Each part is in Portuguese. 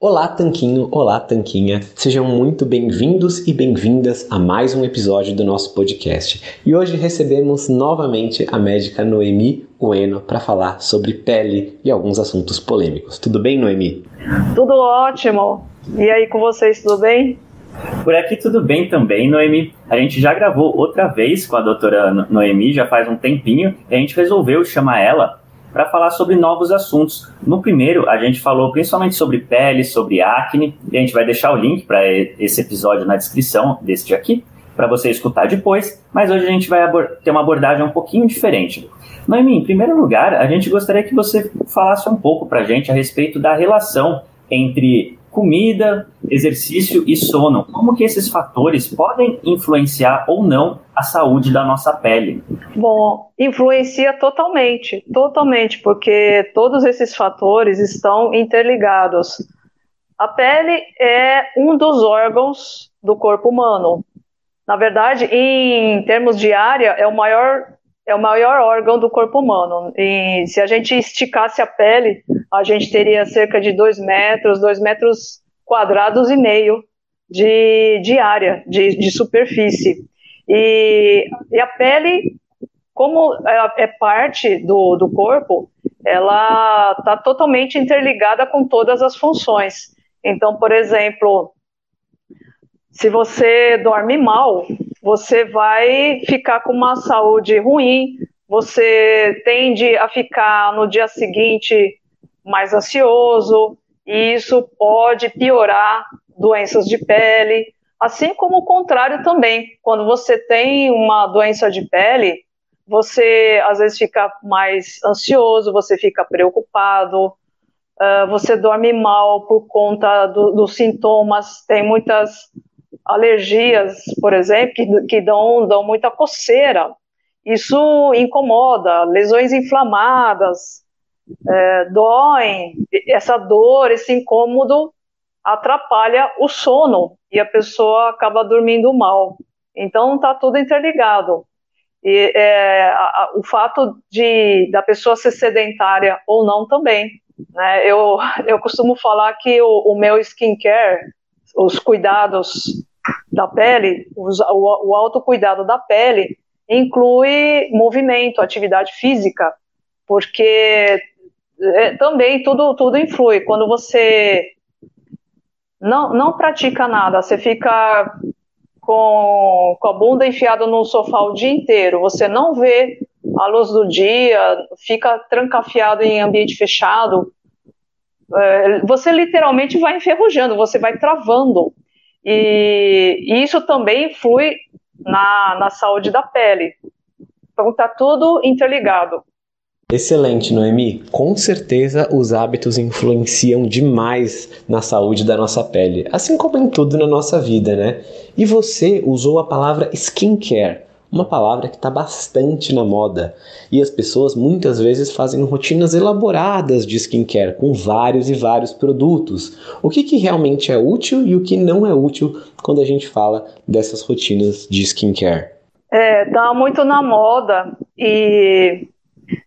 Olá, Tanquinho! Olá, Tanquinha! Sejam muito bem-vindos e bem-vindas a mais um episódio do nosso podcast. E hoje recebemos novamente a médica Noemi Ueno para falar sobre pele e alguns assuntos polêmicos. Tudo bem, Noemi? Tudo ótimo! E aí com vocês, tudo bem? Por aqui tudo bem também, Noemi. A gente já gravou outra vez com a doutora Noemi, já faz um tempinho, e a gente resolveu chamar ela para falar sobre novos assuntos. No primeiro, a gente falou principalmente sobre pele, sobre acne, e a gente vai deixar o link para esse episódio na descrição deste aqui, para você escutar depois, mas hoje a gente vai ter uma abordagem um pouquinho diferente. Noemi, em primeiro lugar, a gente gostaria que você falasse um pouco para a gente a respeito da relação entre comida, exercício e sono. Como que esses fatores podem influenciar ou não a saúde da nossa pele? Bom, influencia totalmente, totalmente, porque todos esses fatores estão interligados. A pele é um dos órgãos do corpo humano. Na verdade, em termos de área, é o maior é o maior órgão do corpo humano. E se a gente esticasse a pele, a gente teria cerca de 2 metros, 2 metros quadrados e meio de, de área, de, de superfície. E, e, a pele, como é, é parte do, do corpo, ela está totalmente interligada com todas as funções. Então, por exemplo, se você dorme mal, você vai ficar com uma saúde ruim, você tende a ficar no dia seguinte mais ansioso, e isso pode piorar doenças de pele, assim como o contrário também. Quando você tem uma doença de pele, você às vezes fica mais ansioso, você fica preocupado, uh, você dorme mal por conta do, dos sintomas. Tem muitas alergias, por exemplo, que, que dão, dão muita coceira. Isso incomoda, lesões inflamadas, é, doem. Essa dor, esse incômodo atrapalha o sono e a pessoa acaba dormindo mal. Então está tudo interligado. E é, a, a, o fato de da pessoa ser sedentária ou não também. Né? Eu, eu costumo falar que o, o meu skincare, os cuidados da pele, os, o, o autocuidado da pele, inclui movimento, atividade física, porque é, também tudo, tudo influi. Quando você não, não pratica nada, você fica com, com a bunda enfiada no sofá o dia inteiro, você não vê a luz do dia, fica trancafiado em ambiente fechado, é, você literalmente vai enferrujando, você vai travando. E, isso também influi na, na saúde da pele. Então está tudo interligado. Excelente, Noemi. Com certeza os hábitos influenciam demais na saúde da nossa pele, assim como em tudo na nossa vida, né? E você usou a palavra skincare, uma palavra que está bastante na moda. E as pessoas muitas vezes fazem rotinas elaboradas de skincare com vários e vários produtos. O que, que realmente é útil e o que não é útil quando a gente fala dessas rotinas de skincare? É, tá muito na moda e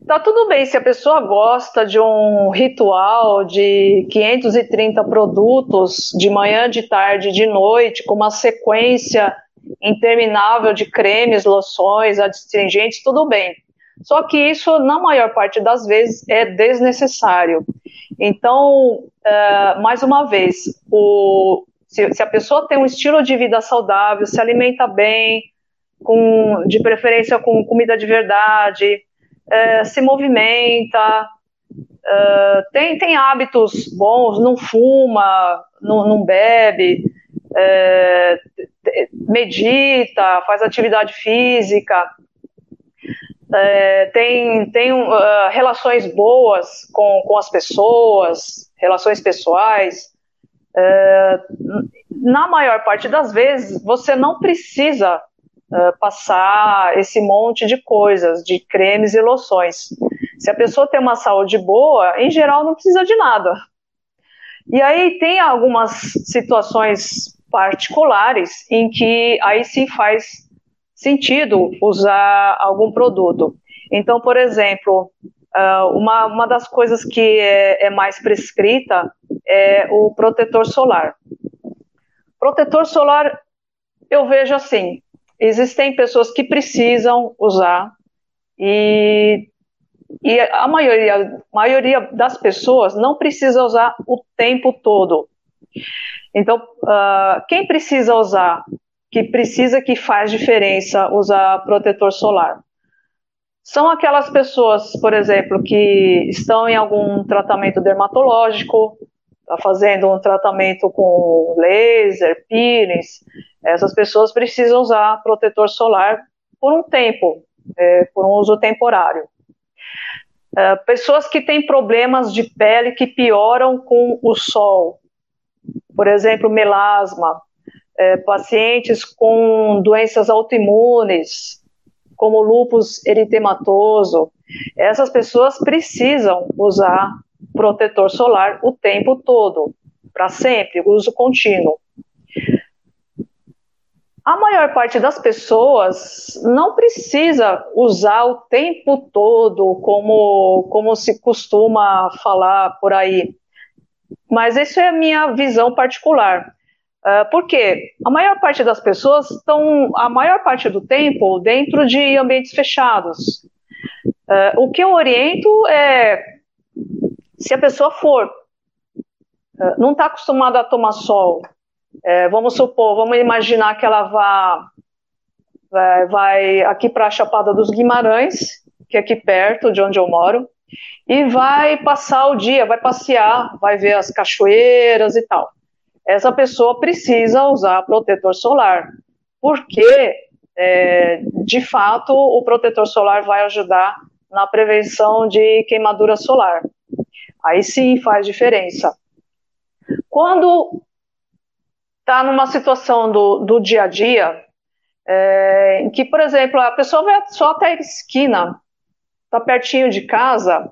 Tá tudo bem se a pessoa gosta de um ritual de 530 produtos de manhã, de tarde, de noite, com uma sequência interminável de cremes, loções, adstringentes, tudo bem. Só que isso, na maior parte das vezes, é desnecessário. Então, uh, mais uma vez, o, se, se, a pessoa tem um estilo de vida saudável, se alimenta bem, com, de preferência com comida de verdade, é, se movimenta, é, tem, tem hábitos bons, não fuma, não, não bebe, é, medita, faz atividade física, é, tem, tem uh, relações boas com, com as pessoas, relações pessoais. É, na maior parte das vezes, você não precisa uh, passar esse monte de coisas, de cremes e loções. Se a pessoa tem uma saúde boa, em geral não precisa de nada. E aí tem algumas situações particulares em que aí sim faz sentido usar algum produto. Então, por exemplo, uma, uma das coisas que é, é mais prescrita é o protetor solar. Protetor solar, eu vejo assim, existem pessoas que precisam usar e, e a maioria, maioria das pessoas não precisa usar o tempo todo. Então, uh, quem precisa usar, que precisa que faz diferença usar protetor solar? São aquelas pessoas, por exemplo, que estão em algum tratamento dermatológico, está fazendo um tratamento com laser, peelings, essas pessoas precisam usar protetor solar por um tempo, é, por um uso temporário. É, pessoas que têm problemas de pele que pioram com o sol, por exemplo, melasma, é, pacientes com doenças autoimunes, como lúpus eritematoso, essas pessoas precisam usar protetor solar o tempo todo, para sempre, uso contínuo. a maior parte das pessoas não precisa usar o tempo todo, como, como se costuma falar por aí. Mas isso é a minha visão particular. Uh, por quê? A maior parte das pessoas estão, a maior parte do tempo, dentro de ambientes fechados. Uh, o que eu oriento é, se a pessoa for, uh, não está acostumada a tomar sol, é, vamos supor, vamos imaginar que ela vá vai, vai aqui para a Chapada dos Guimarães, que é aqui perto de onde eu moro, e vai passar o dia, vai passear, vai ver as cachoeiras e tal. Essa pessoa precisa usar protetor solar, porque é, de fato o protetor solar vai ajudar na prevenção de queimadura solar. Aí sim faz diferença. Quando está numa situação do, do dia a dia, é, em que, por exemplo, a pessoa vai só até a esquina, está pertinho de casa,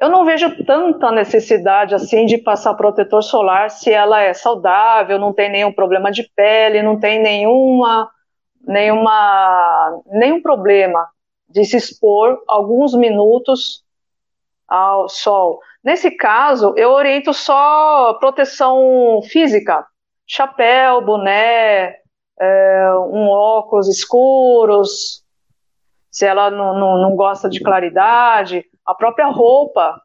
eu não vejo tanta necessidade assim de passar protetor solar se ela é saudável, não tem nenhum problema de pele, não tem nenhuma, nenhuma, nenhum problema de se expor alguns minutos ao sol. Nesse caso, eu oriento só proteção física, chapéu, boné, é, um óculos escuros, se ela não, não, não, gosta de claridade, a própria roupa,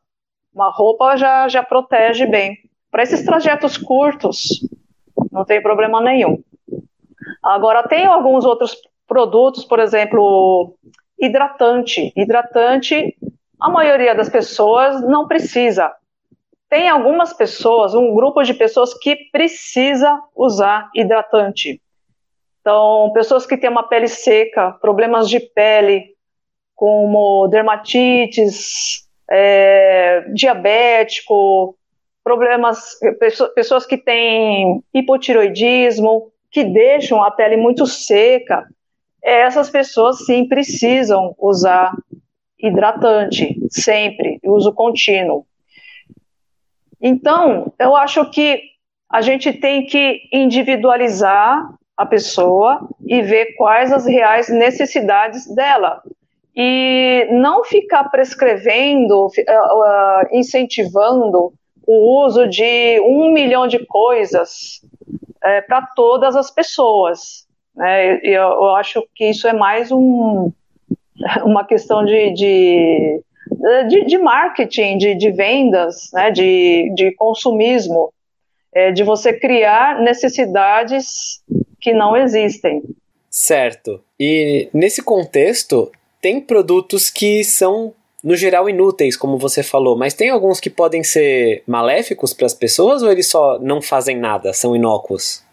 uma roupa já, já protege bem. Para esses trajetos curtos, não tem problema nenhum. Agora, tem alguns outros produtos, por exemplo, hidratante. Hidratante, a maioria das pessoas não precisa tem algumas pessoas, um grupo de pessoas que precisa usar hidratante. Então, pessoas que têm uma pele seca, problemas de pele, como dermatites, é, diabético, problemas, pessoas que têm hipotiroidismo, que deixam a pele muito seca, essas pessoas sim precisam usar hidratante, sempre, uso contínuo. Então, eu acho que a gente tem que individualizar a pessoa e ver quais as reais necessidades dela. E não ficar prescrevendo, eh, eh, incentivando o uso de um milhão de coisas é, para todas as pessoas. Né? Eu, eu, acho que isso é mais um, uma questão de, de de, de marketing, de, de vendas, né, de, de consumismo, é, de você criar necessidades que não existem. Certo. E nesse contexto, tem produtos que são, no geral, inúteis, como você falou, mas tem alguns que podem ser maléficos para as pessoas ou eles só não fazem nada, são inócuos?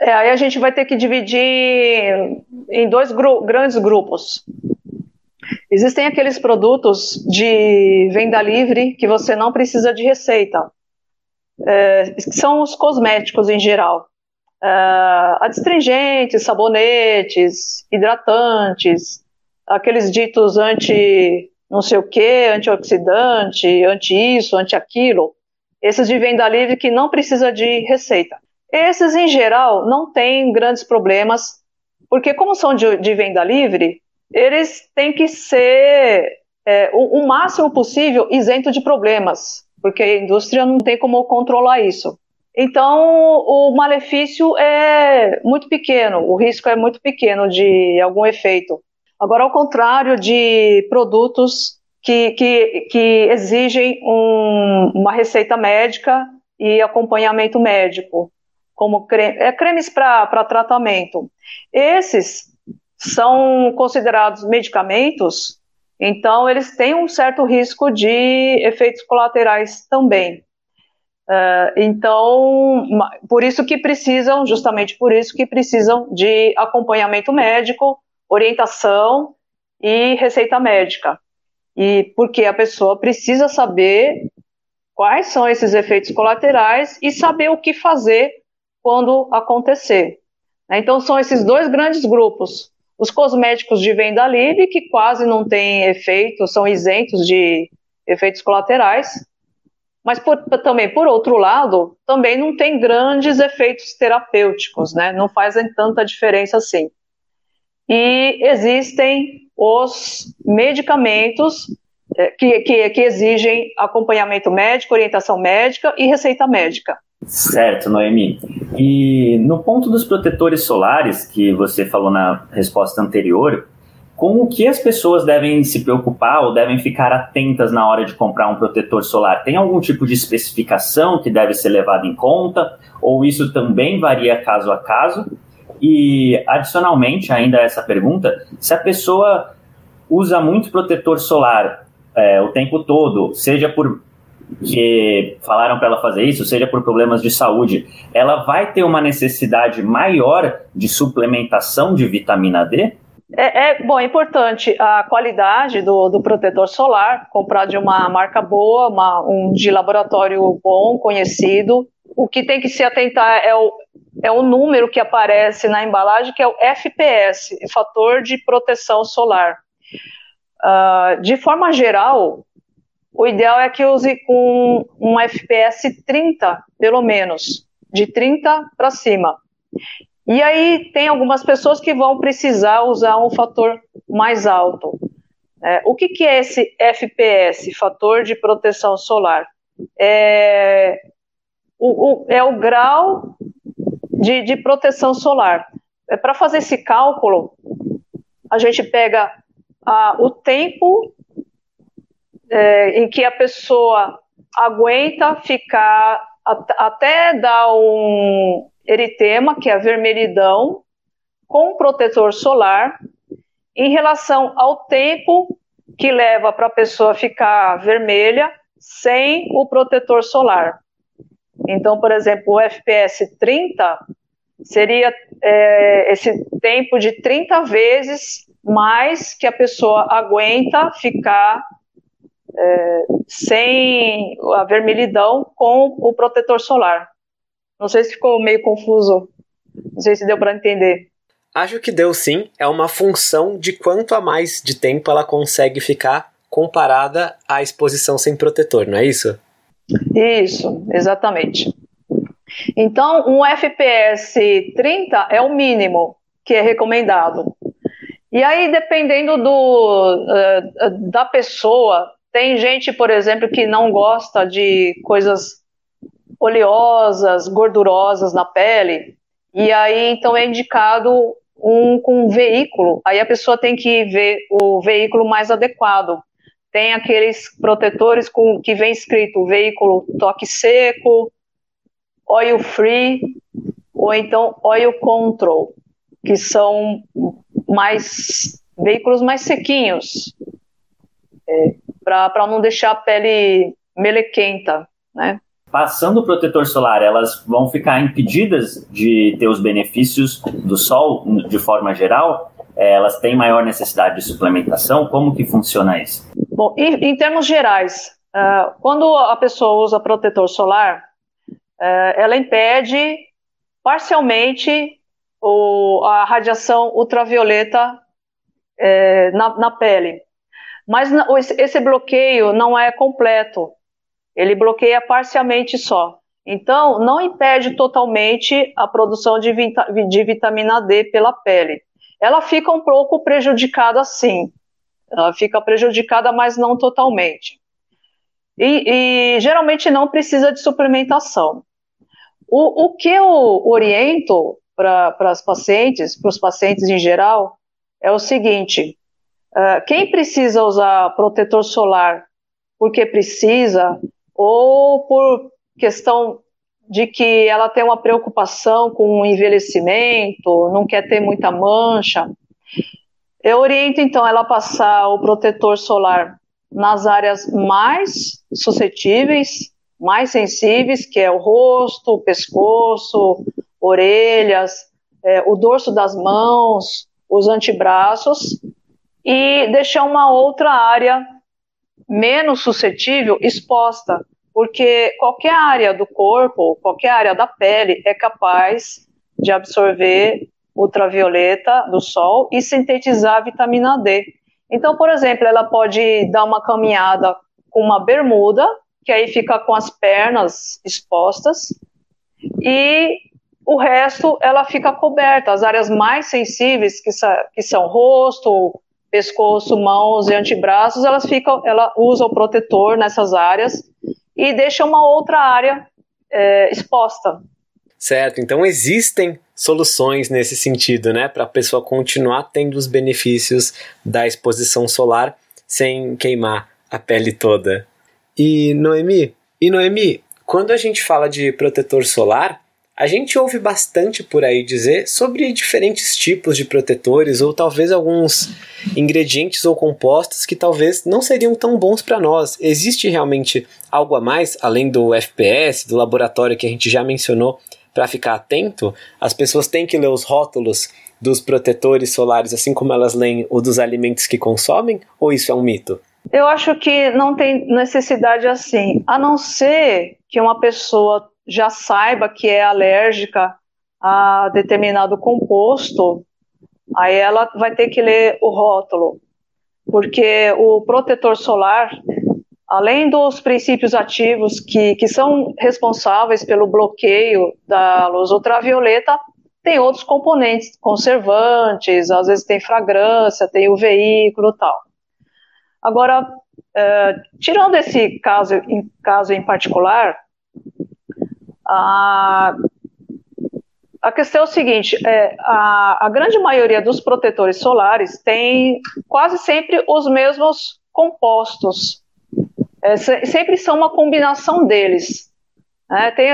É, aí a gente vai ter que dividir em dois gru grandes grupos. Existem aqueles produtos de venda livre que você não precisa de receita. É, são os cosméticos em geral. Adstringentes, sabonetes, hidratantes, aqueles ditos anti não sei o que, antioxidante, anti isso, anti aquilo. Esses de venda livre que não precisa de receita. Esses, em geral, não têm grandes problemas, porque como são de, de venda livre, eles têm que ser é, o, o máximo possível isento de problemas, porque a indústria não tem como controlar isso. Então, o malefício é muito pequeno, o risco é muito pequeno de algum efeito. Agora, ao contrário de produtos que, que, que exigem um, uma receita médica e acompanhamento médico, como creme, é, cremes para tratamento. Esses são considerados medicamentos, então eles têm um certo risco de efeitos colaterais também. Uh, então, por isso que precisam, justamente por isso que precisam de acompanhamento médico, orientação e receita médica. E porque a pessoa precisa saber quais são esses efeitos colaterais e saber o que fazer quando acontecer. Então, são esses dois grandes grupos: os cosméticos de venda livre, que quase não têm efeito, são isentos de efeitos colaterais. Mas por, também, por outro lado, também não tem grandes efeitos terapêuticos, né? Não fazem tanta diferença assim. E existem os medicamentos é, que, que, que exigem acompanhamento médico, orientação médica e receita médica. Certo, Noemi. E no ponto dos protetores solares, que você falou na resposta anterior, com o que as pessoas devem se preocupar ou devem ficar atentas na hora de comprar um protetor solar? Tem algum tipo de especificação que deve ser levada em conta? Ou isso também varia caso a caso? E, adicionalmente, ainda a essa pergunta, se a pessoa usa muito protetor solar é, o tempo todo, seja por que falaram para ela fazer isso, seja por problemas de saúde, ela vai ter uma necessidade maior de suplementação de vitamina D? É, é, bom, é importante a qualidade do, do protetor solar, comprar de uma marca boa, uma, um de laboratório bom, conhecido. O que tem que se atentar é o, é o número que aparece na embalagem, que é o FPS, fator de proteção solar. Uh, de forma geral, o ideal é que use com um FPS 30, pelo menos, de 30 para cima. E aí tem algumas pessoas que vão precisar usar um fator mais alto. É, o que, que é esse FPS, fator de proteção solar? É o, o é o grau de, de proteção solar. É, Para fazer esse cálculo, a gente pega a, o tempo é, em que a pessoa aguenta ficar até dar um, eritema, que é a vermelhidão, com protetor solar, em relação ao tempo que leva para a pessoa ficar vermelha sem o protetor solar. Então, por exemplo, o FPS 30 seria é, esse tempo de 30 vezes mais que a pessoa aguenta ficar é, sem a vermelhidão com o protetor solar. Não sei se ficou meio confuso. Não sei se deu para entender. Acho que deu sim. É uma função de quanto a mais de tempo ela consegue ficar comparada à exposição sem protetor, não é isso? Isso, exatamente. Então, um FPS 30 é o mínimo que é recomendado. E aí, dependendo do, uh, da pessoa, tem gente, por exemplo, que não gosta de coisas oleosas, gordurosas na pele, e aí então é indicado um com um veículo. Aí a pessoa tem que ver o veículo mais adequado. Tem aqueles protetores com que vem escrito veículo toque seco, oil free ou então oil control, que são mais veículos mais sequinhos, é, para não deixar a pele melequenta, né? Passando o protetor solar, elas vão ficar impedidas de ter os benefícios do sol de forma geral? É, elas têm maior necessidade de suplementação? Como que funciona isso? Bom, em, em termos gerais, uh, quando a pessoa usa protetor solar, uh, ela impede parcialmente o, a radiação ultravioleta uh, na, na pele. Mas esse bloqueio não é completo ele bloqueia parcialmente só. Então, não impede totalmente a produção de, vita de vitamina D pela pele. Ela fica um pouco prejudicada sim. Ela fica prejudicada, mas não totalmente. E, e geralmente não precisa de suplementação. O, o que eu oriento para as pacientes, para os pacientes em geral, é o seguinte: uh, quem precisa usar protetor solar porque precisa, ou por questão de que ela tem uma preocupação com o envelhecimento, não quer ter muita mancha. Eu oriento então ela a passar o protetor solar nas áreas mais suscetíveis, mais sensíveis, que é o rosto, o pescoço, orelhas, é, o dorso das mãos, os antebraços, e deixar uma outra área menos suscetível exposta, porque qualquer área do corpo, qualquer área da pele é capaz de absorver ultravioleta do sol e sintetizar vitamina D. Então, por exemplo, ela pode dar uma caminhada com uma bermuda, que aí fica com as pernas expostas, e o resto ela fica coberta. As áreas mais sensíveis, que, que são rosto, pescoço, mãos e antebraços, elas ficam, ela usa o protetor nessas áreas e deixa uma outra área é, exposta. Certo, então existem soluções nesse sentido, né, para a pessoa continuar tendo os benefícios da exposição solar sem queimar a pele toda. E Noemi, e Noemi, quando a gente fala de protetor solar, a gente ouve bastante por aí dizer sobre diferentes tipos de protetores ou talvez alguns ingredientes ou compostos que talvez não seriam tão bons para nós. Existe realmente algo a mais além do FPS, do laboratório que a gente já mencionou para ficar atento? As pessoas têm que ler os rótulos dos protetores solares assim como elas leem o dos alimentos que consomem ou isso é um mito? Eu acho que não tem necessidade assim, a não ser que uma pessoa já saiba que é alérgica a determinado composto, aí ela vai ter que ler o rótulo, porque o protetor solar, além dos princípios ativos que, que são responsáveis pelo bloqueio da luz ultravioleta, tem outros componentes, conservantes, às vezes tem fragrância, tem o veículo tal. Agora, uh, tirando esse caso em, caso em particular, a, a questão é o seguinte: é, a, a grande maioria dos protetores solares tem quase sempre os mesmos compostos. É, sempre são uma combinação deles. É, tem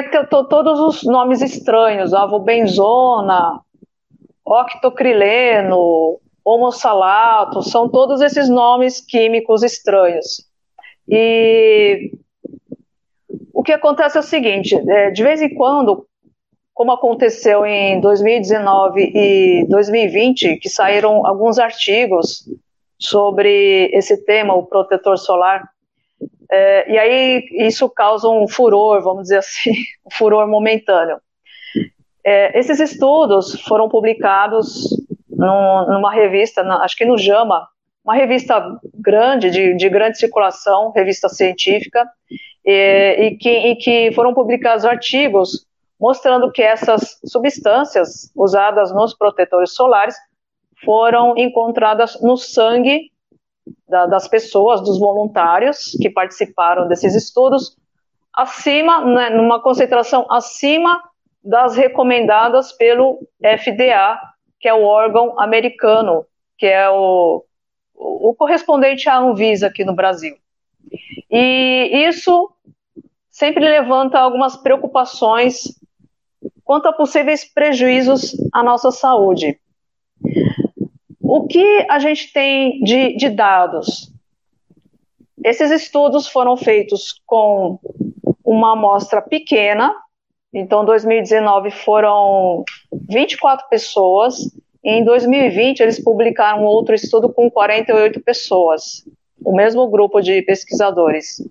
todos os nomes estranhos: avobenzona, octocrileno, homossalato, são todos esses nomes químicos estranhos. E o que acontece é o seguinte: é, de vez em quando, como aconteceu em 2019 e 2020, que saíram alguns artigos sobre esse tema, o protetor solar, é, e aí isso causa um furor, vamos dizer assim, um furor momentâneo. É, esses estudos foram publicados num, numa revista, na, acho que no JAMA, uma revista grande, de, de grande circulação, revista científica, e, e, que, e que foram publicados artigos mostrando que essas substâncias usadas nos protetores solares foram encontradas no sangue da, das pessoas, dos voluntários que participaram desses estudos, acima, né, numa concentração acima das recomendadas pelo FDA, que é o órgão americano, que é o, o correspondente à Anvisa aqui no Brasil. E isso sempre levanta algumas preocupações quanto a possíveis prejuízos à nossa saúde. O que a gente tem de, de dados? Esses estudos foram feitos com uma amostra pequena, então, 2019 foram 24 pessoas, em 2020 eles publicaram outro estudo com 48 pessoas o mesmo grupo de pesquisadores.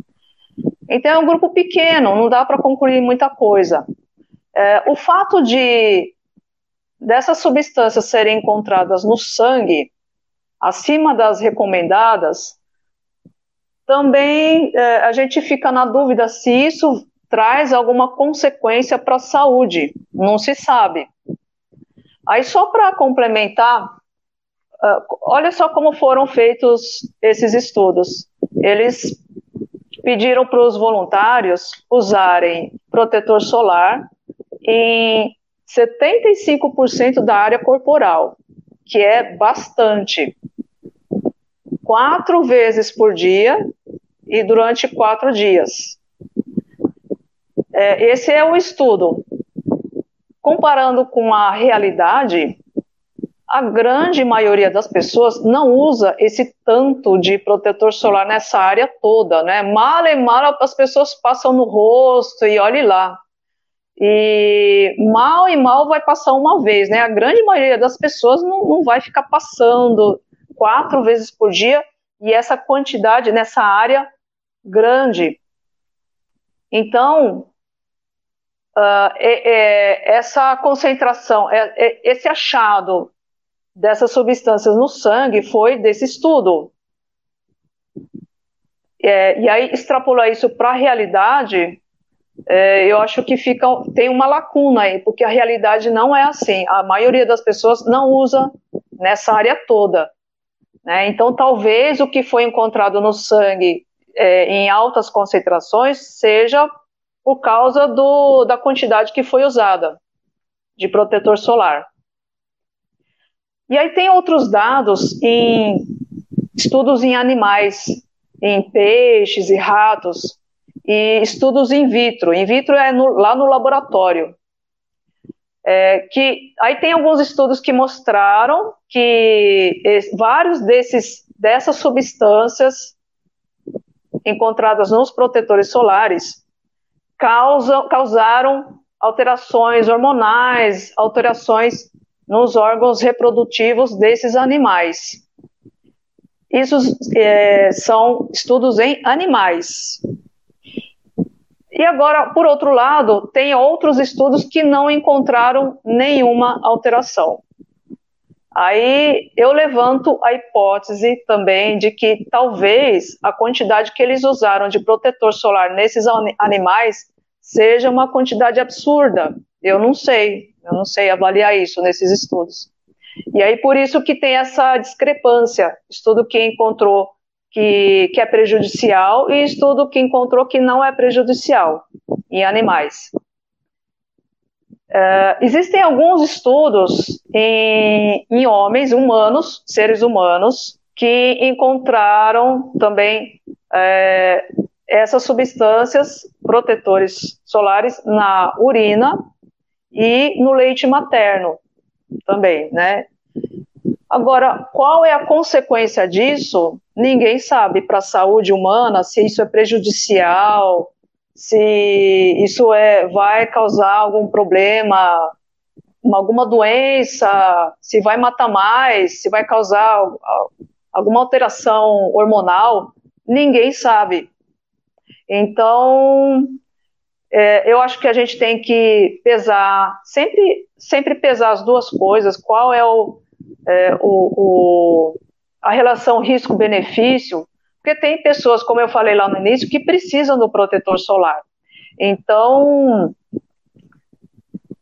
Então é um grupo pequeno, não dá para concluir muita coisa. É, o fato de dessas substâncias serem encontradas no sangue acima das recomendadas, também é, a gente fica na dúvida se isso traz alguma consequência para a saúde. Não se sabe. Aí só para complementar, Uh, olha só como foram feitos esses estudos. Eles pediram para os voluntários usarem protetor solar em 75% da área corporal, que é bastante. Quatro vezes por dia e durante quatro dias. É, esse é o estudo. Comparando com a realidade, a grande maioria das pessoas não usa esse tanto de protetor solar nessa área toda, né? Mal e mal as pessoas passam no rosto e olhe lá. E mal e mal vai passar uma vez, né? A grande maioria das pessoas não, não vai ficar passando quatro vezes por dia e essa quantidade nessa área grande. Então, uh, é, é, essa concentração, é, é esse achado dessas substâncias no sangue foi desse estudo. É, e aí, extrapolar isso para a realidade, é, eu acho que fica, tem uma lacuna aí, porque a realidade não é assim. A maioria das pessoas não usa nessa área toda. Né? Então, talvez o que foi encontrado no sangue é, em altas concentrações seja por causa do, da quantidade que foi usada de protetor solar. E aí tem outros dados em estudos em animais, em peixes e ratos, e estudos in vitro. In vitro é no, lá no laboratório. É, que aí tem alguns estudos que mostraram que vários desses dessas substâncias encontradas nos protetores solares causam, causaram alterações hormonais, alterações nos órgãos reprodutivos desses animais. Isso é, são estudos em animais. E agora, por outro lado, tem outros estudos que não encontraram nenhuma alteração. Aí eu levanto a hipótese também de que talvez a quantidade que eles usaram de protetor solar nesses animais seja uma quantidade absurda. Eu não sei, eu não sei avaliar isso nesses estudos. E aí por isso que tem essa discrepância, estudo que encontrou que, que é prejudicial e estudo que encontrou que não é prejudicial em animais. Uh, existem alguns estudos em, em homens humanos, seres humanos, que encontraram também é, essas substâncias protetores solares na urina e no leite materno também, né? Agora, qual é a consequência disso? Ninguém sabe para a saúde humana se isso é prejudicial, se isso é, vai causar algum problema, alguma doença, se vai matar mais, se vai causar alguma alteração hormonal, ninguém sabe. Então, é, eu acho que a gente tem que pesar, sempre, sempre pesar as duas coisas, qual é o, é, o, o, a relação risco-benefício, porque tem pessoas, como eu falei lá no início, que precisam do protetor solar. Então,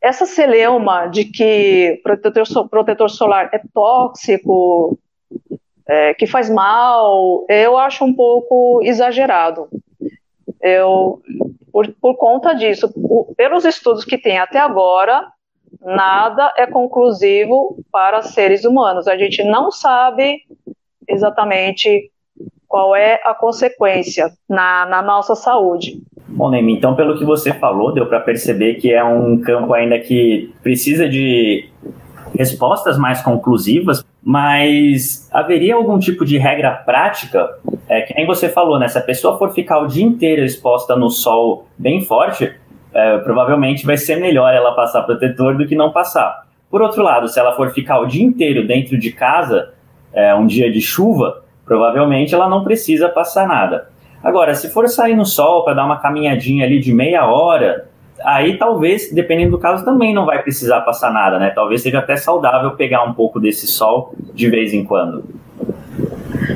essa celeuma de que protetor, protetor solar é tóxico, é, que faz mal, eu acho um pouco exagerado. Eu, por, por conta disso, por, pelos estudos que tem até agora, nada é conclusivo para seres humanos. A gente não sabe exatamente qual é a consequência na, na nossa saúde. Bom, Nemi, então pelo que você falou, deu para perceber que é um campo ainda que precisa de respostas mais conclusivas, mas haveria algum tipo de regra prática? É, que nem você falou, né? Se a pessoa for ficar o dia inteiro exposta no sol bem forte, é, provavelmente vai ser melhor ela passar protetor do que não passar. Por outro lado, se ela for ficar o dia inteiro dentro de casa, é, um dia de chuva, provavelmente ela não precisa passar nada. Agora, se for sair no sol para dar uma caminhadinha ali de meia hora, aí talvez, dependendo do caso, também não vai precisar passar nada, né? Talvez seja até saudável pegar um pouco desse sol de vez em quando.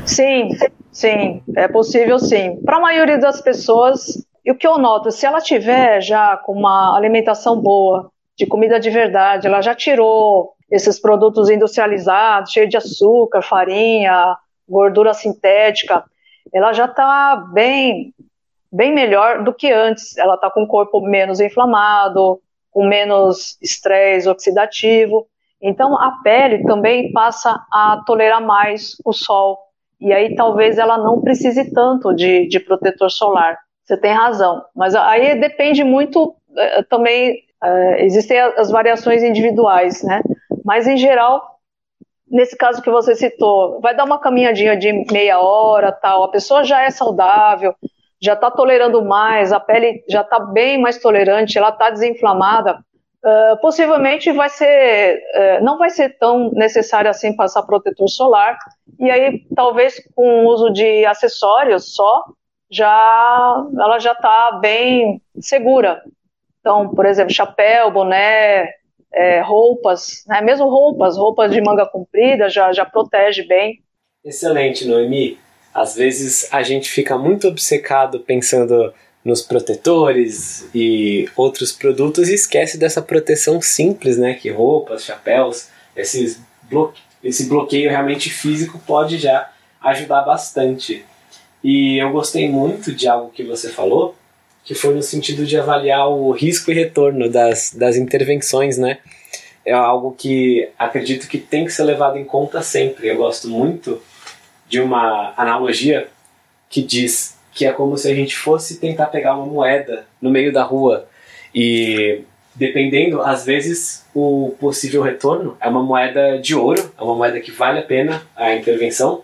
Sim, sim, é possível sim. Para a maioria das pessoas, e o que eu noto, se ela tiver já com uma alimentação boa, de comida de verdade, ela já tirou esses produtos industrializados, cheios de açúcar, farinha, gordura sintética, ela já está bem, bem melhor do que antes. Ela está com o corpo menos inflamado, com menos estresse oxidativo. Então a pele também passa a tolerar mais o sol. E aí talvez ela não precise tanto de, de protetor solar. Você tem razão. Mas aí depende muito eh, também. Eh, existem as variações individuais, né? Mas em geral, nesse caso que você citou, vai dar uma caminhadinha de meia hora, tal. A pessoa já é saudável, já está tolerando mais, a pele já está bem mais tolerante, ela está desinflamada. Uh, possivelmente vai ser, uh, não vai ser tão necessário assim passar protetor solar. E aí, talvez com o uso de acessórios só, já ela já está bem segura. Então, por exemplo, chapéu, boné, é, roupas, né? mesmo roupas, roupas de manga comprida já, já protege bem. Excelente, Noemi. Às vezes a gente fica muito obcecado pensando nos protetores e outros produtos e esquece dessa proteção simples, né? Que roupas, chapéus, esses esse bloqueio realmente físico pode já ajudar bastante. E eu gostei muito de algo que você falou, que foi no sentido de avaliar o risco e retorno das, das intervenções, né? É algo que acredito que tem que ser levado em conta sempre. Eu gosto muito de uma analogia que diz que é como se a gente fosse tentar pegar uma moeda no meio da rua e dependendo, às vezes o possível retorno é uma moeda de ouro, é uma moeda que vale a pena a intervenção,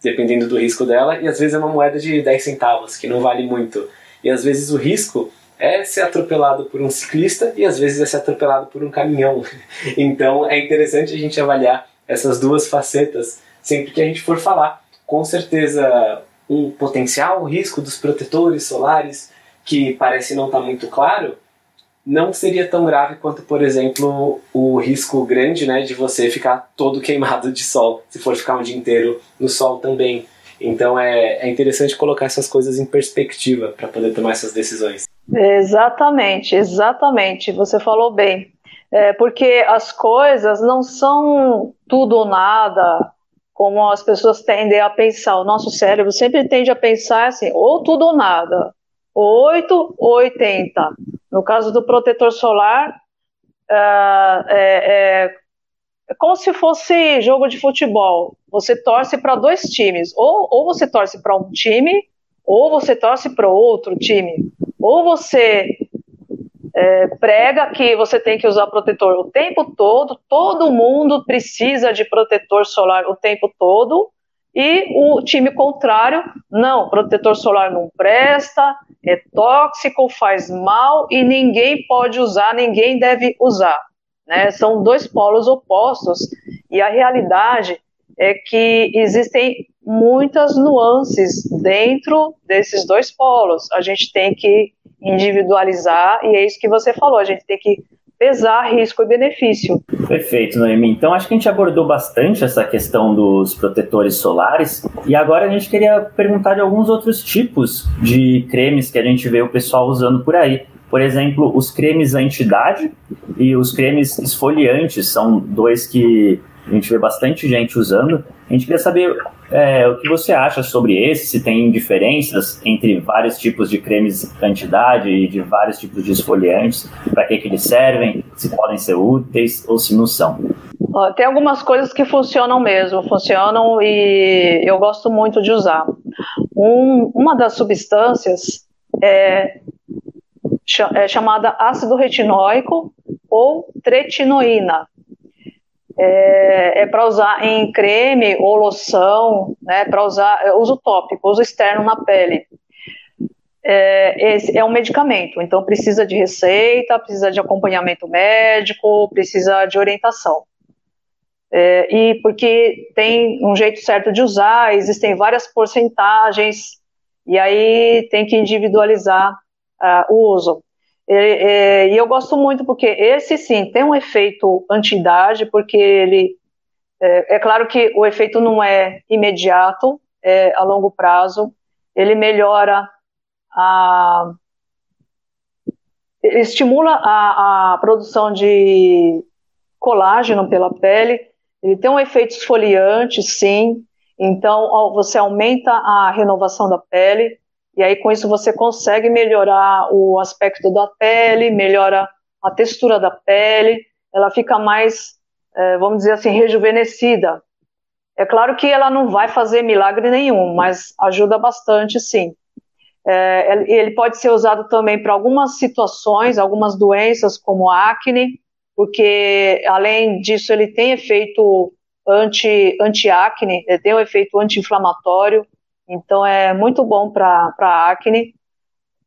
dependendo do risco dela, e às vezes é uma moeda de 10 centavos, que não vale muito. E às vezes o risco é ser atropelado por um ciclista e às vezes é ser atropelado por um caminhão. Então é interessante a gente avaliar essas duas facetas sempre que a gente for falar. Com certeza, um potencial risco dos protetores solares que parece não estar tá muito claro, não seria tão grave quanto, por exemplo, o risco grande né, de você ficar todo queimado de sol, se for ficar um dia inteiro no sol também. Então é, é interessante colocar essas coisas em perspectiva para poder tomar essas decisões. Exatamente, exatamente. Você falou bem. É, porque as coisas não são tudo ou nada, como as pessoas tendem a pensar. O nosso cérebro sempre tende a pensar assim, ou tudo ou nada, 8 ou 80. No caso do protetor solar, é, é, é como se fosse jogo de futebol. Você torce para dois times. Ou, ou você torce para um time, ou você torce para outro time. Ou você é, prega que você tem que usar protetor o tempo todo, todo mundo precisa de protetor solar o tempo todo, e o time contrário, não, protetor solar não presta, é tóxico, faz mal e ninguém pode usar, ninguém deve usar. Né? São dois polos opostos e a realidade é que existem muitas nuances dentro desses dois polos. A gente tem que individualizar e é isso que você falou, a gente tem que pesar risco e benefício. Perfeito, Noemi. Então acho que a gente abordou bastante essa questão dos protetores solares e agora a gente queria perguntar de alguns outros tipos de cremes que a gente vê o pessoal usando por aí. Por exemplo, os cremes anti-idade e os cremes esfoliantes são dois que a gente vê bastante gente usando. A gente queria saber é, o que você acha sobre esse, se tem diferenças entre vários tipos de cremes anti-idade e de vários tipos de esfoliantes, para que, que eles servem, se podem ser úteis ou se não são. Tem algumas coisas que funcionam mesmo, funcionam e eu gosto muito de usar. Um, uma das substâncias é, é chamada ácido retinóico ou tretinoína é, é para usar em creme ou loção, né, para usar, é, uso tópico, uso externo na pele. É, é um medicamento, então precisa de receita, precisa de acompanhamento médico, precisa de orientação. É, e porque tem um jeito certo de usar, existem várias porcentagens, e aí tem que individualizar uh, o uso. É, e eu gosto muito porque esse sim tem um efeito anti-idade, porque ele é, é, claro que o efeito não é imediato, é a longo prazo. Ele melhora a estimula a, a produção de colágeno pela pele. Ele tem um efeito esfoliante, sim. Então você aumenta a renovação da pele. E aí, com isso, você consegue melhorar o aspecto da pele, melhora a textura da pele, ela fica mais, é, vamos dizer assim, rejuvenescida. É claro que ela não vai fazer milagre nenhum, mas ajuda bastante, sim. É, ele pode ser usado também para algumas situações, algumas doenças, como acne, porque além disso ele tem efeito anti, anti-acne, ele tem um efeito anti-inflamatório, então é muito bom para acne,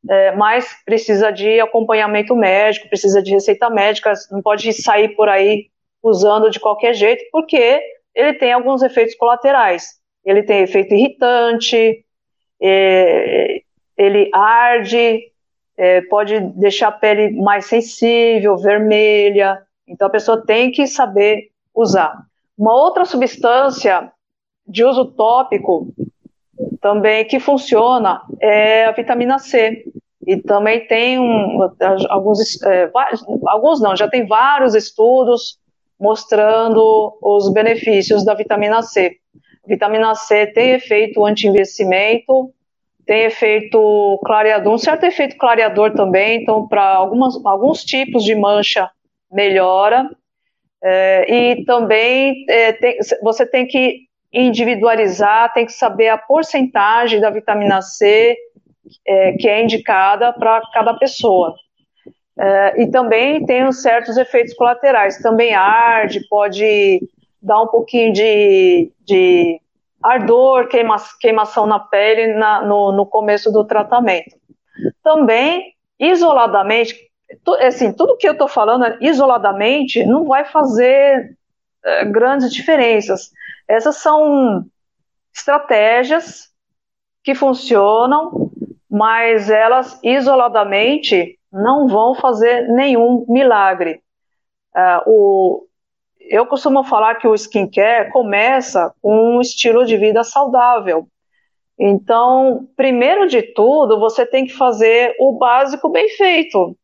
é, mas precisa de acompanhamento médico, precisa de receita médica, não pode sair por aí usando de qualquer jeito, porque ele tem alguns efeitos colaterais. Ele tem efeito irritante, é, ele arde, é, pode deixar a pele mais sensível, vermelha. Então a pessoa tem que saber usar. Uma outra substância de uso tópico também que funciona é a vitamina C. E também tem um, alguns, é, alguns não, já tem vários estudos mostrando os benefícios da vitamina C. vitamina C tem efeito anti-envelhecimento, tem efeito clareador, um certo efeito clareador também, então para alguns tipos de mancha melhora. É, e também é, tem, você tem que individualizar, tem que saber a porcentagem da vitamina C é, que é indicada para cada pessoa. É, e também tem certos efeitos colaterais. Também arde, pode dar um pouquinho de, de ardor, queima, queimação na pele na, no, no começo do tratamento. Também, isoladamente, tu, assim, tudo que eu estou falando isoladamente não vai fazer é, grandes diferenças. Essas são estratégias que funcionam, mas elas isoladamente não vão fazer nenhum milagre. Uh, o, eu costumo falar que o skincare começa com um estilo de vida saudável. Então, primeiro de tudo, você tem que fazer o básico bem feito: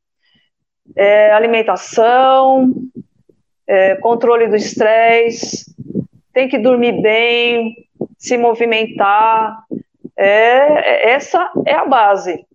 é, alimentação, é, controle do estresse, tem que dormir bem, se movimentar. É, essa é a base.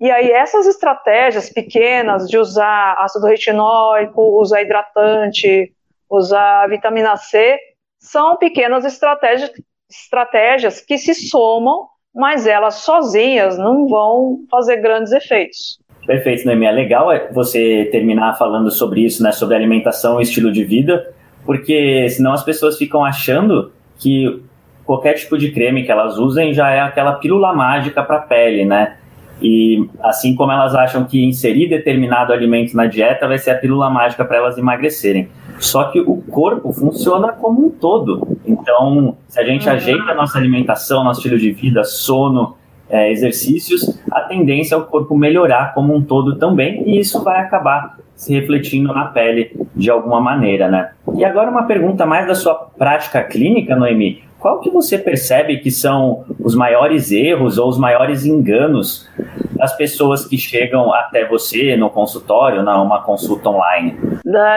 E aí essas estratégias pequenas de usar ácido retinóico, usar hidratante, usar vitamina C, são pequenas estratégias, estratégias que se somam, mas elas sozinhas não vão fazer grandes efeitos. Perfeito, Noemi. É legal você terminar falando sobre isso, né, sobre alimentação e estilo de vida, porque senão as pessoas ficam achando que qualquer tipo de creme que elas usem já é aquela pílula mágica para a pele, né? E assim como elas acham que inserir determinado alimento na dieta vai ser a pílula mágica para elas emagrecerem. Só que o corpo funciona como um todo. Então, se a gente ajeita a nossa alimentação, nosso estilo de vida, sono, é, exercícios, a tendência é o corpo melhorar como um todo também, e isso vai acabar se refletindo na pele de alguma maneira, né? E agora uma pergunta mais da sua prática clínica, Noemi qual que você percebe que são os maiores erros ou os maiores enganos das pessoas que chegam até você no consultório, numa consulta online?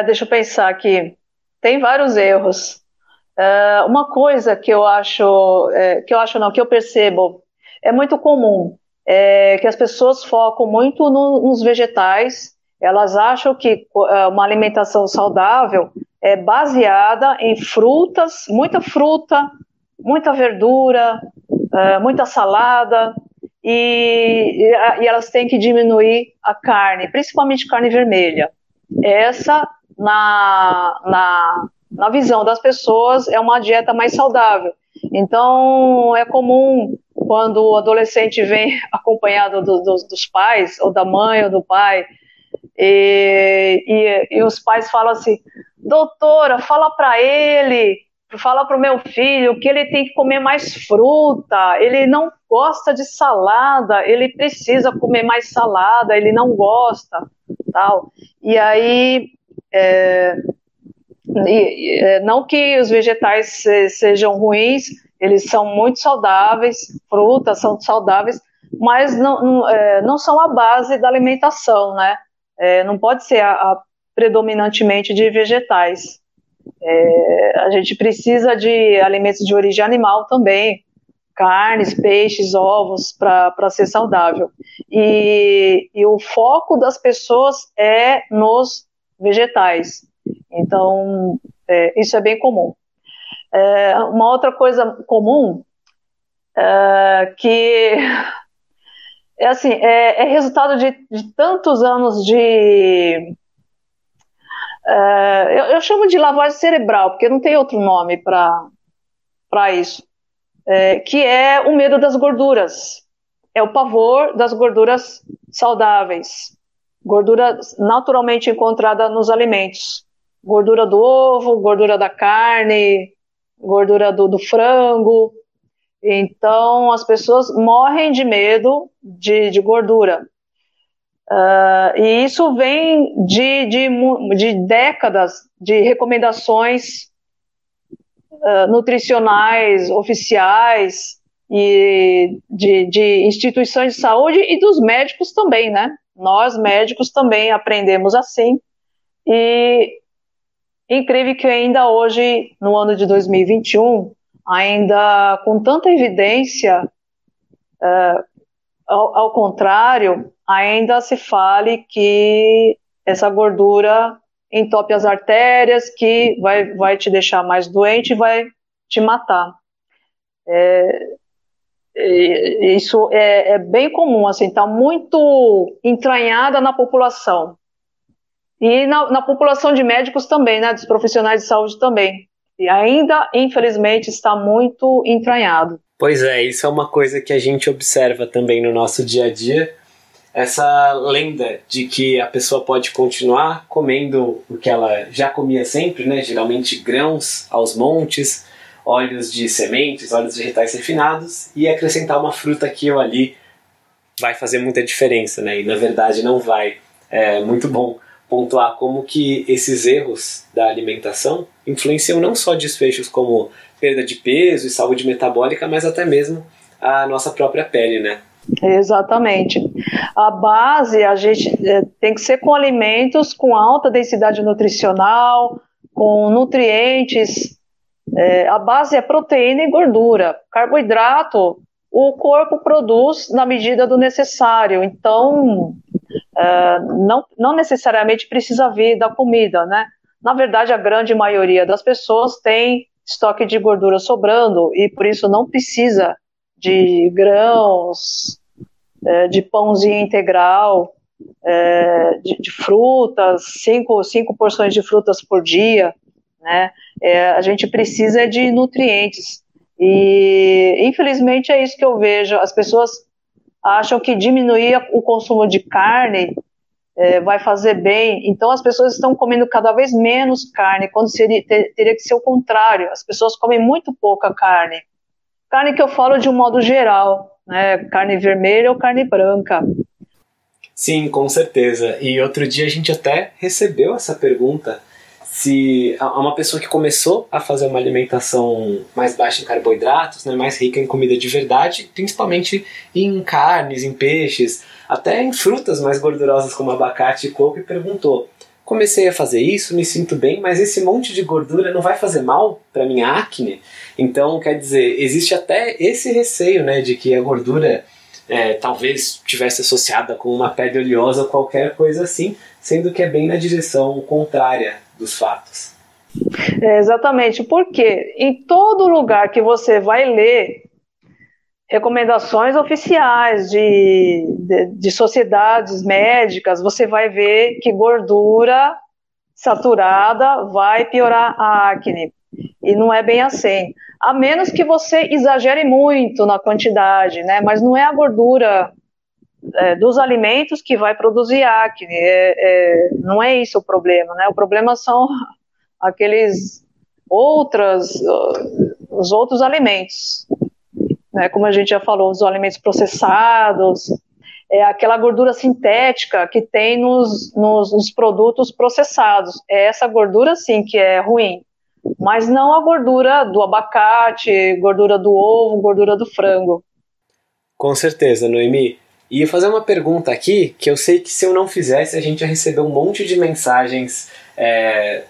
deixa eu pensar aqui. Tem vários erros. Uh, uma coisa que eu acho, é, que eu acho não, que eu percebo, é muito comum, é que as pessoas focam muito no, nos vegetais. Elas acham que uh, uma alimentação saudável é baseada em frutas, muita fruta, muita verdura, uh, muita salada, e, e, elas têm que diminuir a carne, principalmente carne vermelha. Essa, na, na, na visão das pessoas, é uma dieta mais saudável. Então, é comum quando o adolescente vem acompanhado do, do, dos pais, ou da mãe ou do pai, e, e, e os pais falam assim: doutora, fala para ele fala para o meu filho que ele tem que comer mais fruta, ele não gosta de salada, ele precisa comer mais salada, ele não gosta, tal. E aí, é, é, não que os vegetais sejam ruins, eles são muito saudáveis, frutas são saudáveis, mas não, não, é, não são a base da alimentação, né? É, não pode ser a, a predominantemente de vegetais. É, a gente precisa de alimentos de origem animal também, carnes, peixes, ovos, para ser saudável. E, e, o foco das pessoas é nos vegetais. Então, é, isso é bem comum. É, uma outra coisa comum é, que é assim, é, é resultado de, de tantos anos de é, eu, eu, chamo de lavagem cerebral, porque não tem outro nome para isso, é, que é o medo das gorduras, é o pavor das gorduras saudáveis, gordura naturalmente encontrada nos alimentos, gordura do ovo, gordura da carne, gordura do, do frango. Então, as pessoas morrem de medo de, de gordura. Uh, e isso vem de, de, de, décadas de recomendações uh, nutricionais oficiais e de, de instituições de saúde e dos médicos também, né? Nós médicos também aprendemos assim e incrível que ainda hoje, no ano de 2021, ainda com tanta evidência, uh, ao, ao, contrário, ainda se fale que essa gordura entope as artérias, que vai, vai te deixar mais doente e vai te matar. É, isso é, é, bem comum, assim, está muito entranhada na população. E na, na, população de médicos também, né, dos profissionais de saúde também. E ainda, infelizmente, está muito entranhado. Pois é, isso é uma coisa que a gente observa também no nosso dia a dia. Essa lenda de que a pessoa pode continuar comendo o que ela já comia sempre, né? Geralmente grãos aos montes, óleos de sementes, óleos vegetais refinados e acrescentar uma fruta aqui ou ali vai fazer muita diferença, né? E na verdade não vai. É muito bom pontuar como que esses erros da alimentação influenciam não só desfechos como perda de peso e saúde metabólica, mas até mesmo a nossa própria pele, né? Exatamente. A base a gente é, tem que ser com alimentos com alta densidade nutricional, com nutrientes é, a base é proteína e gordura. Carboidrato, o corpo produz na medida do necessário. Então, é, não, não necessariamente precisa vir da comida, né? Na verdade, a grande maioria das pessoas tem estoque de gordura sobrando e por isso não precisa de grãos, é, de pãozinho integral, é, de, de, frutas, cinco, cinco porções de frutas por dia né? É, a gente precisa de nutrientes. E, infelizmente, é isso que eu vejo. As pessoas acham que diminuir o consumo de carne é, vai fazer bem. Então, as pessoas estão comendo cada vez menos carne, quando seria, ter, teria que ser o contrário. As pessoas comem muito pouca carne. Carne que eu falo de um modo geral, né? Carne vermelha ou carne branca. Sim, com certeza. E outro dia a gente até recebeu essa pergunta se uma pessoa que começou a fazer uma alimentação mais baixa em carboidratos, né, mais rica em comida de verdade, principalmente em carnes, em peixes, até em frutas mais gordurosas como abacate e coco, e perguntou: comecei a fazer isso, me sinto bem, mas esse monte de gordura não vai fazer mal para minha acne? Então, quer dizer, existe até esse receio, né, de que a gordura é, talvez tivesse associada com uma pele oleosa ou qualquer coisa assim, sendo que é bem na direção contrária dos fatos. É, exatamente, porque em todo lugar que você vai ler recomendações oficiais de, de, de sociedades médicas, você vai ver que gordura saturada vai piorar a acne. E não é bem assim. A menos que você exagere muito na quantidade, né? Mas não é a gordura é, dos alimentos que vai produzir acne. É, é, não é isso o problema, né? O problema são aqueles outras, os outros alimentos, né? Como a gente já falou, os alimentos processados, é aquela gordura sintética que tem nos, nos, nos produtos processados. É essa gordura sim que é ruim, mas não a gordura do abacate, gordura do ovo, gordura do frango. Com certeza, Noemi. E fazer uma pergunta aqui, que eu sei que se eu não fizesse, a gente ia receber um monte de mensagens é,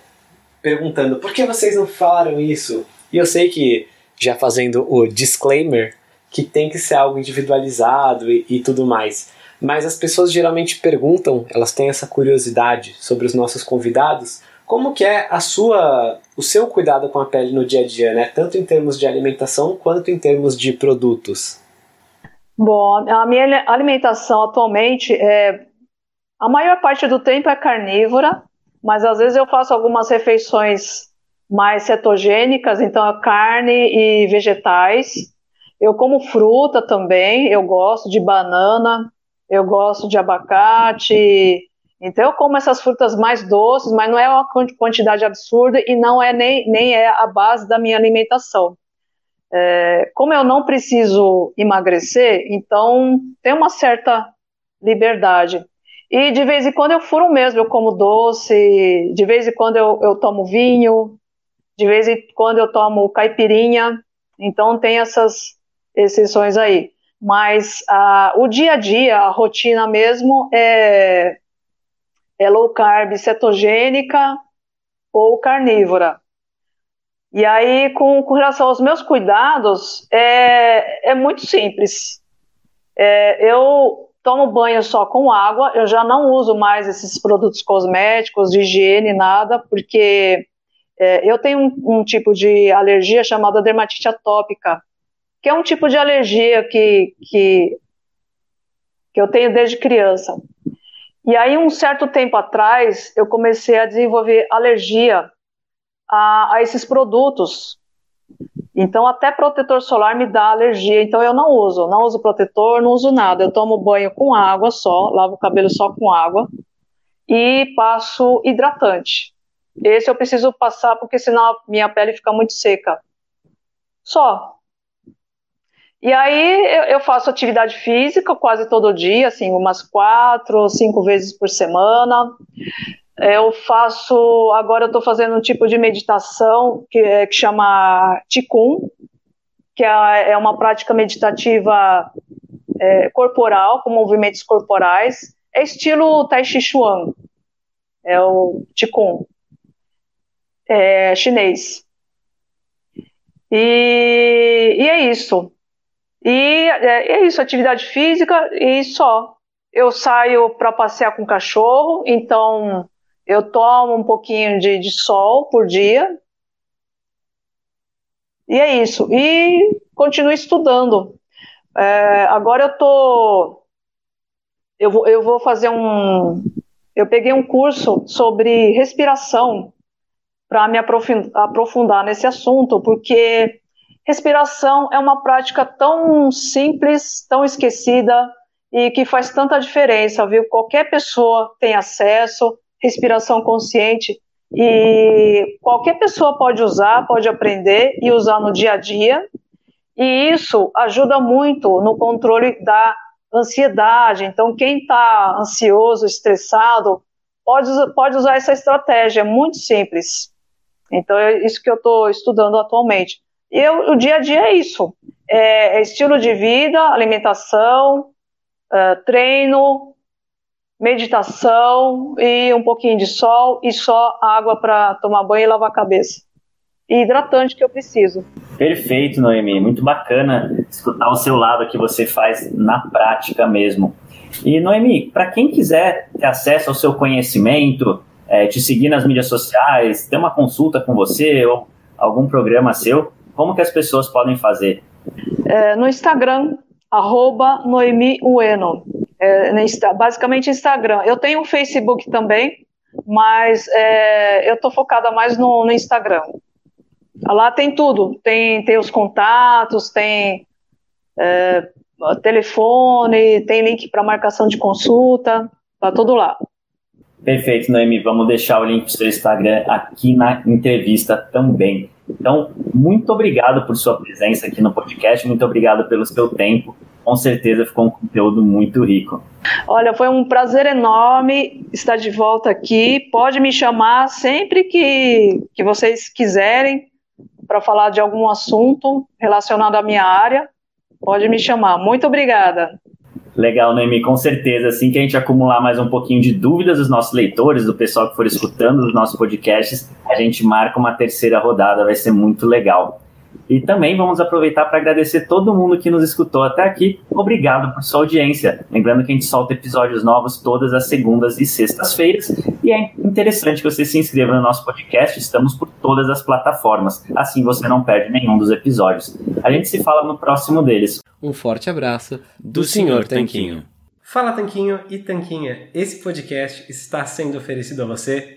perguntando por que vocês não falaram isso? E eu sei que, já fazendo o disclaimer, que tem que ser algo individualizado e, e tudo mais. Mas as pessoas geralmente perguntam, elas têm essa curiosidade sobre os nossos convidados, como que é a sua, o seu cuidado com a pele no dia a dia, né? Tanto em termos de alimentação quanto em termos de produtos. Bom, a minha alimentação atualmente é. A maior parte do tempo é carnívora, mas às vezes eu faço algumas refeições mais cetogênicas, então é carne e vegetais. Eu como fruta também, eu gosto de banana, eu gosto de abacate. Então eu como essas frutas mais doces, mas não é uma quantidade absurda e não é nem, nem é a base da minha alimentação. É, como eu não preciso emagrecer, então tem uma certa liberdade. E de vez em quando eu furo mesmo, eu como doce, de vez em quando eu, eu tomo vinho, de vez em quando eu tomo caipirinha. Então tem essas, exceções aí. Mas o dia a dia, a rotina mesmo é, é low carb cetogênica ou carnívora. E aí, com, com relação aos meus cuidados, é, é muito simples. É, eu tomo banho só com água, eu já não uso mais esses produtos cosméticos, de higiene, nada, porque é, eu tenho um, um, tipo de alergia chamada dermatite atópica, que é um tipo de alergia que, que, que eu tenho desde criança. E aí, um certo tempo atrás, eu comecei a desenvolver alergia a, a esses produtos. Então, até protetor solar me dá alergia, então eu não uso. Não uso protetor, não uso nada. Eu tomo banho com água só, lavo o cabelo só com água e passo hidratante. Esse eu preciso passar porque senão minha pele fica muito seca. Só. E aí eu, eu, faço atividade física quase todo dia, assim, umas quatro ou cinco vezes por semana. Eu faço, agora eu estou fazendo um tipo de meditação que, é, que chama Qigong, que é, é uma prática meditativa é, corporal, com movimentos corporais. É estilo Tai Chi Chuan, é o é chinês. E, e é isso. E é, é isso, atividade física e só. Eu saio para passear com o cachorro, então eu tomo um pouquinho de, de sol por dia. E é isso. E continuo estudando. É, agora eu tô. Eu vou, eu vou fazer um. Eu peguei um curso sobre respiração para me aprofundar nesse assunto, porque Respiração é uma prática tão simples, tão esquecida e que faz tanta diferença, viu? Qualquer pessoa tem acesso, respiração consciente, e qualquer pessoa pode usar, pode aprender e usar no dia a dia. E isso ajuda muito no controle da ansiedade. Então, quem está ansioso, estressado, pode, pode usar essa estratégia, é muito simples. Então, é isso que eu estou estudando atualmente. Eu, o dia a dia é isso: é, é estilo de vida, alimentação, uh, treino, meditação e um pouquinho de sol e só água para tomar banho e lavar a cabeça. E hidratante que eu preciso. Perfeito, Noemi. Muito bacana escutar o seu lado que você faz na prática mesmo. E, Noemi, para quem quiser ter acesso ao seu conhecimento, é, te seguir nas mídias sociais, ter uma consulta com você ou algum programa seu, como que as pessoas podem fazer? É, no Instagram, arroba Noemi Ueno. É, basicamente Instagram. Eu tenho um Facebook também, mas é, eu estou focada mais no, no, Instagram. Lá tem tudo, tem, tem os contatos, tem é, telefone, tem link para marcação de consulta, tá tudo lá. Perfeito, Noemi. Vamos deixar o link para o seu Instagram aqui na entrevista também. Então, muito obrigado por sua presença aqui no podcast, muito obrigado pelo seu tempo. Com certeza ficou um conteúdo muito rico. Olha, foi um prazer enorme estar de volta aqui. Pode me chamar sempre que, que vocês quiserem para falar de algum assunto relacionado à minha área. Pode me chamar. Muito obrigada. Legal, Noemi, com certeza. Assim que a gente acumular mais um pouquinho de dúvidas dos nossos leitores, do pessoal que for escutando os nossos podcasts, a gente marca uma terceira rodada, vai ser muito legal. E também vamos aproveitar para agradecer todo mundo que nos escutou até aqui. Obrigado por sua audiência. Lembrando que a gente solta episódios novos todas as segundas e sextas-feiras. E é interessante que você se inscreva no nosso podcast. Estamos por todas as plataformas. Assim você não perde nenhum dos episódios. A gente se fala no próximo deles. Um forte abraço do, do Sr. Tanquinho. Fala Tanquinho e Tanquinha. Esse podcast está sendo oferecido a você